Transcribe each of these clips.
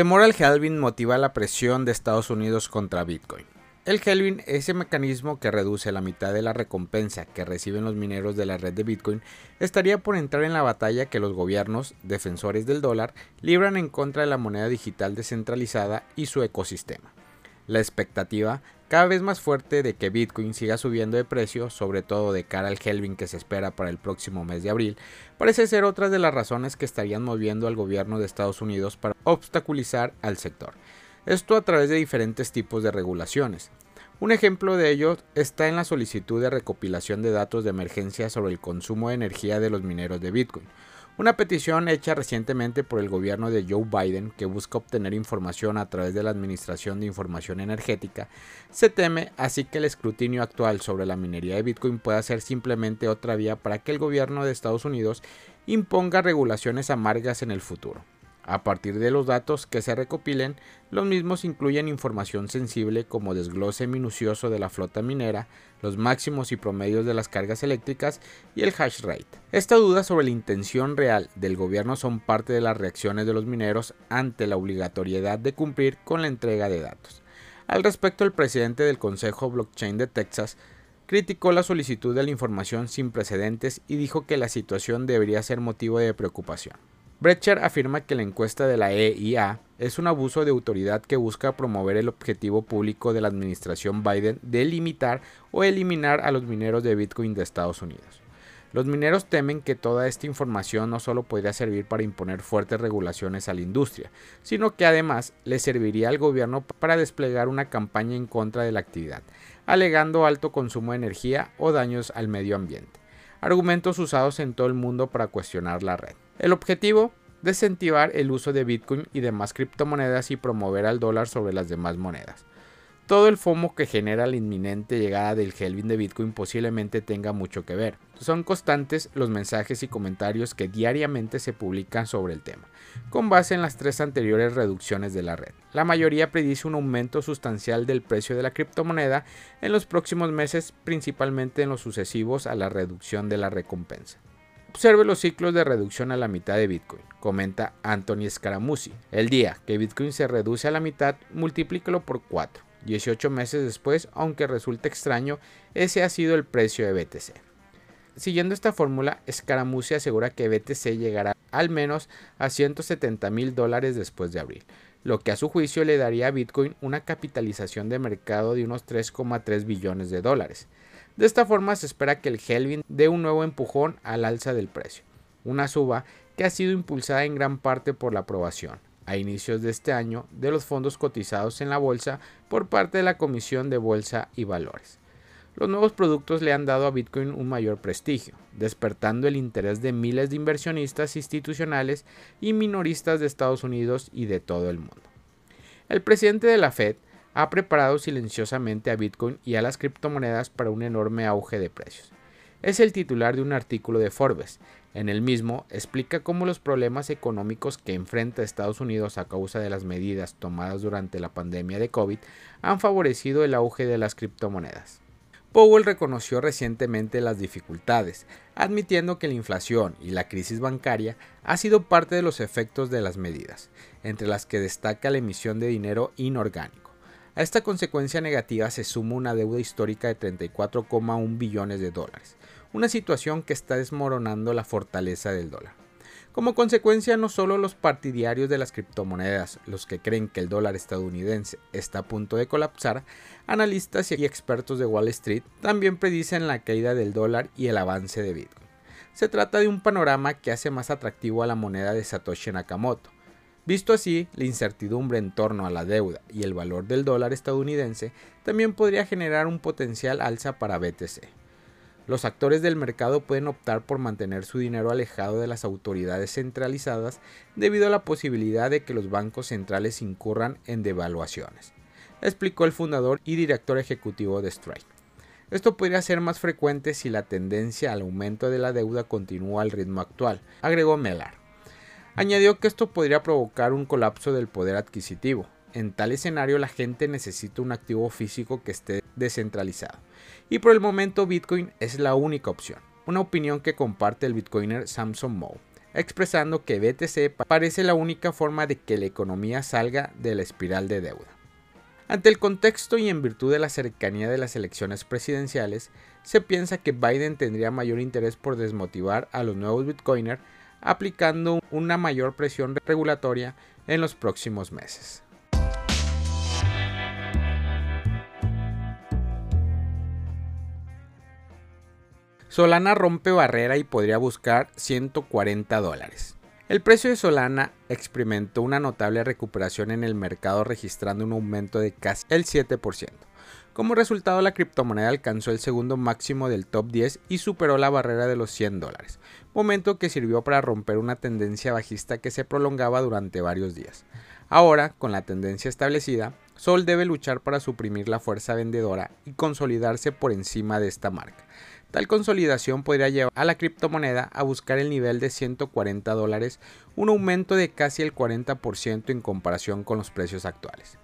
Temor al halving motiva la presión de Estados Unidos contra Bitcoin. El halving, ese mecanismo que reduce la mitad de la recompensa que reciben los mineros de la red de Bitcoin, estaría por entrar en la batalla que los gobiernos, defensores del dólar, libran en contra de la moneda digital descentralizada y su ecosistema. La expectativa cada vez más fuerte de que Bitcoin siga subiendo de precio, sobre todo de cara al halving que se espera para el próximo mes de abril, parece ser otra de las razones que estarían moviendo al gobierno de Estados Unidos para obstaculizar al sector. Esto a través de diferentes tipos de regulaciones. Un ejemplo de ello está en la solicitud de recopilación de datos de emergencia sobre el consumo de energía de los mineros de Bitcoin, una petición hecha recientemente por el gobierno de Joe Biden que busca obtener información a través de la Administración de Información Energética, se teme así que el escrutinio actual sobre la minería de Bitcoin pueda ser simplemente otra vía para que el gobierno de Estados Unidos imponga regulaciones amargas en el futuro. A partir de los datos que se recopilen, los mismos incluyen información sensible como desglose minucioso de la flota minera, los máximos y promedios de las cargas eléctricas y el hash rate. Esta duda sobre la intención real del gobierno son parte de las reacciones de los mineros ante la obligatoriedad de cumplir con la entrega de datos. Al respecto, el presidente del Consejo Blockchain de Texas criticó la solicitud de la información sin precedentes y dijo que la situación debería ser motivo de preocupación. Brecher afirma que la encuesta de la EIA es un abuso de autoridad que busca promover el objetivo público de la administración Biden de limitar o eliminar a los mineros de Bitcoin de Estados Unidos. Los mineros temen que toda esta información no solo podría servir para imponer fuertes regulaciones a la industria, sino que además le serviría al gobierno para desplegar una campaña en contra de la actividad, alegando alto consumo de energía o daños al medio ambiente, argumentos usados en todo el mundo para cuestionar la red. El objetivo, desentivar el uso de Bitcoin y demás criptomonedas y promover al dólar sobre las demás monedas. Todo el FOMO que genera la inminente llegada del halving de Bitcoin posiblemente tenga mucho que ver. Son constantes los mensajes y comentarios que diariamente se publican sobre el tema, con base en las tres anteriores reducciones de la red. La mayoría predice un aumento sustancial del precio de la criptomoneda en los próximos meses, principalmente en los sucesivos a la reducción de la recompensa. Observe los ciclos de reducción a la mitad de Bitcoin, comenta Anthony Scaramucci. El día que Bitcoin se reduce a la mitad, multiplícalo por 4. 18 meses después, aunque resulte extraño, ese ha sido el precio de BTC. Siguiendo esta fórmula, Scaramucci asegura que BTC llegará al menos a 170 mil dólares después de abril, lo que a su juicio le daría a Bitcoin una capitalización de mercado de unos 3,3 billones de dólares. De esta forma se espera que el Helvin dé un nuevo empujón al alza del precio, una suba que ha sido impulsada en gran parte por la aprobación a inicios de este año de los fondos cotizados en la bolsa por parte de la Comisión de Bolsa y Valores. Los nuevos productos le han dado a Bitcoin un mayor prestigio, despertando el interés de miles de inversionistas institucionales y minoristas de Estados Unidos y de todo el mundo. El presidente de la Fed ha preparado silenciosamente a Bitcoin y a las criptomonedas para un enorme auge de precios. Es el titular de un artículo de Forbes. En el mismo explica cómo los problemas económicos que enfrenta Estados Unidos a causa de las medidas tomadas durante la pandemia de COVID han favorecido el auge de las criptomonedas. Powell reconoció recientemente las dificultades, admitiendo que la inflación y la crisis bancaria ha sido parte de los efectos de las medidas, entre las que destaca la emisión de dinero inorgánico. A esta consecuencia negativa se suma una deuda histórica de 34,1 billones de dólares, una situación que está desmoronando la fortaleza del dólar. Como consecuencia, no solo los partidarios de las criptomonedas, los que creen que el dólar estadounidense está a punto de colapsar, analistas y expertos de Wall Street también predicen la caída del dólar y el avance de Bitcoin. Se trata de un panorama que hace más atractivo a la moneda de Satoshi Nakamoto, Visto así, la incertidumbre en torno a la deuda y el valor del dólar estadounidense también podría generar un potencial alza para BTC. Los actores del mercado pueden optar por mantener su dinero alejado de las autoridades centralizadas debido a la posibilidad de que los bancos centrales incurran en devaluaciones, explicó el fundador y director ejecutivo de Strike. Esto podría ser más frecuente si la tendencia al aumento de la deuda continúa al ritmo actual, agregó Mellar. Añadió que esto podría provocar un colapso del poder adquisitivo. En tal escenario la gente necesita un activo físico que esté descentralizado. Y por el momento Bitcoin es la única opción. Una opinión que comparte el bitcoiner Samson Moe. expresando que BTC parece la única forma de que la economía salga de la espiral de deuda. Ante el contexto y en virtud de la cercanía de las elecciones presidenciales, se piensa que Biden tendría mayor interés por desmotivar a los nuevos bitcoiners aplicando una mayor presión regulatoria en los próximos meses. Solana rompe barrera y podría buscar 140 dólares. El precio de Solana experimentó una notable recuperación en el mercado registrando un aumento de casi el 7%. Como resultado, la criptomoneda alcanzó el segundo máximo del top 10 y superó la barrera de los 100 dólares, momento que sirvió para romper una tendencia bajista que se prolongaba durante varios días. Ahora, con la tendencia establecida, Sol debe luchar para suprimir la fuerza vendedora y consolidarse por encima de esta marca. Tal consolidación podría llevar a la criptomoneda a buscar el nivel de 140 dólares, un aumento de casi el 40% en comparación con los precios actuales.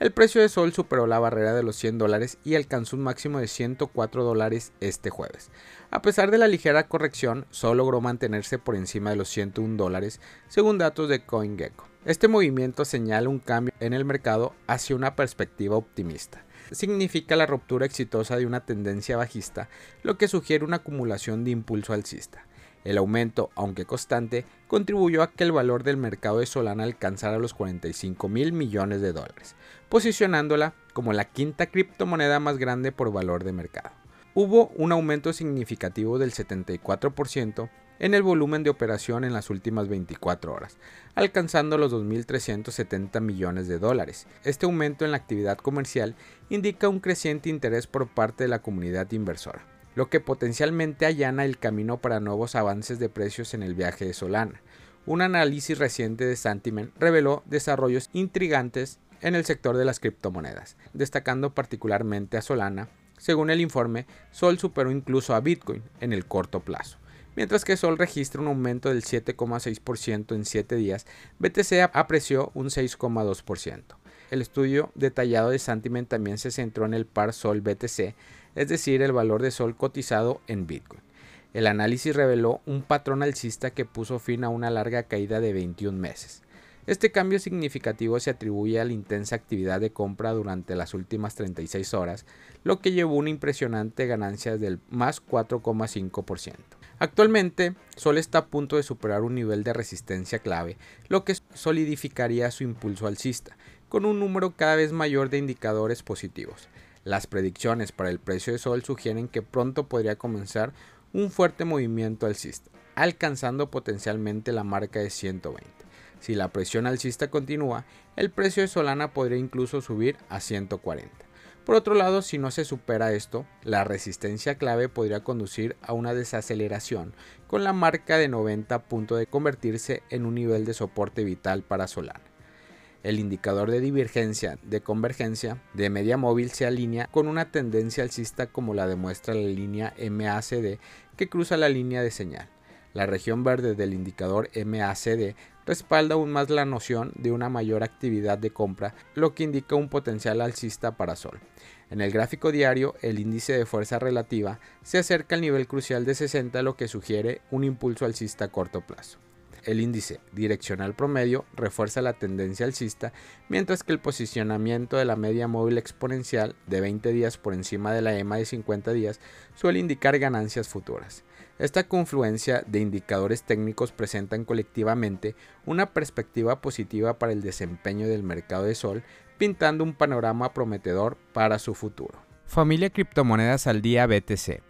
El precio de Sol superó la barrera de los 100 dólares y alcanzó un máximo de 104 dólares este jueves. A pesar de la ligera corrección, Sol logró mantenerse por encima de los 101 dólares, según datos de CoinGecko. Este movimiento señala un cambio en el mercado hacia una perspectiva optimista significa la ruptura exitosa de una tendencia bajista, lo que sugiere una acumulación de impulso alcista. El aumento, aunque constante, contribuyó a que el valor del mercado de Solana alcanzara los 45 mil millones de dólares, posicionándola como la quinta criptomoneda más grande por valor de mercado. Hubo un aumento significativo del 74% en el volumen de operación en las últimas 24 horas, alcanzando los 2.370 millones de dólares. Este aumento en la actividad comercial indica un creciente interés por parte de la comunidad inversora, lo que potencialmente allana el camino para nuevos avances de precios en el viaje de Solana. Un análisis reciente de Santiment reveló desarrollos intrigantes en el sector de las criptomonedas, destacando particularmente a Solana. Según el informe, Sol superó incluso a Bitcoin en el corto plazo. Mientras que Sol registra un aumento del 7,6% en 7 días, BTC apreció un 6,2%. El estudio detallado de Santiment también se centró en el par Sol BTC, es decir, el valor de Sol cotizado en Bitcoin. El análisis reveló un patrón alcista que puso fin a una larga caída de 21 meses. Este cambio significativo se atribuye a la intensa actividad de compra durante las últimas 36 horas, lo que llevó una impresionante ganancia del más 4,5%. Actualmente, Sol está a punto de superar un nivel de resistencia clave, lo que solidificaría su impulso alcista, con un número cada vez mayor de indicadores positivos. Las predicciones para el precio de Sol sugieren que pronto podría comenzar un fuerte movimiento alcista, alcanzando potencialmente la marca de 120. Si la presión alcista continúa, el precio de Solana podría incluso subir a 140. Por otro lado, si no se supera esto, la resistencia clave podría conducir a una desaceleración, con la marca de 90 a punto de convertirse en un nivel de soporte vital para Solana. El indicador de divergencia de convergencia de media móvil se alinea con una tendencia alcista como la demuestra la línea MACD que cruza la línea de señal. La región verde del indicador MACD respalda aún más la noción de una mayor actividad de compra, lo que indica un potencial alcista para Sol. En el gráfico diario, el índice de fuerza relativa se acerca al nivel crucial de 60, lo que sugiere un impulso alcista a corto plazo. El índice direccional promedio refuerza la tendencia alcista, mientras que el posicionamiento de la media móvil exponencial de 20 días por encima de la EMA de 50 días suele indicar ganancias futuras. Esta confluencia de indicadores técnicos presentan colectivamente una perspectiva positiva para el desempeño del mercado de Sol, pintando un panorama prometedor para su futuro. Familia Criptomonedas al Día BTC.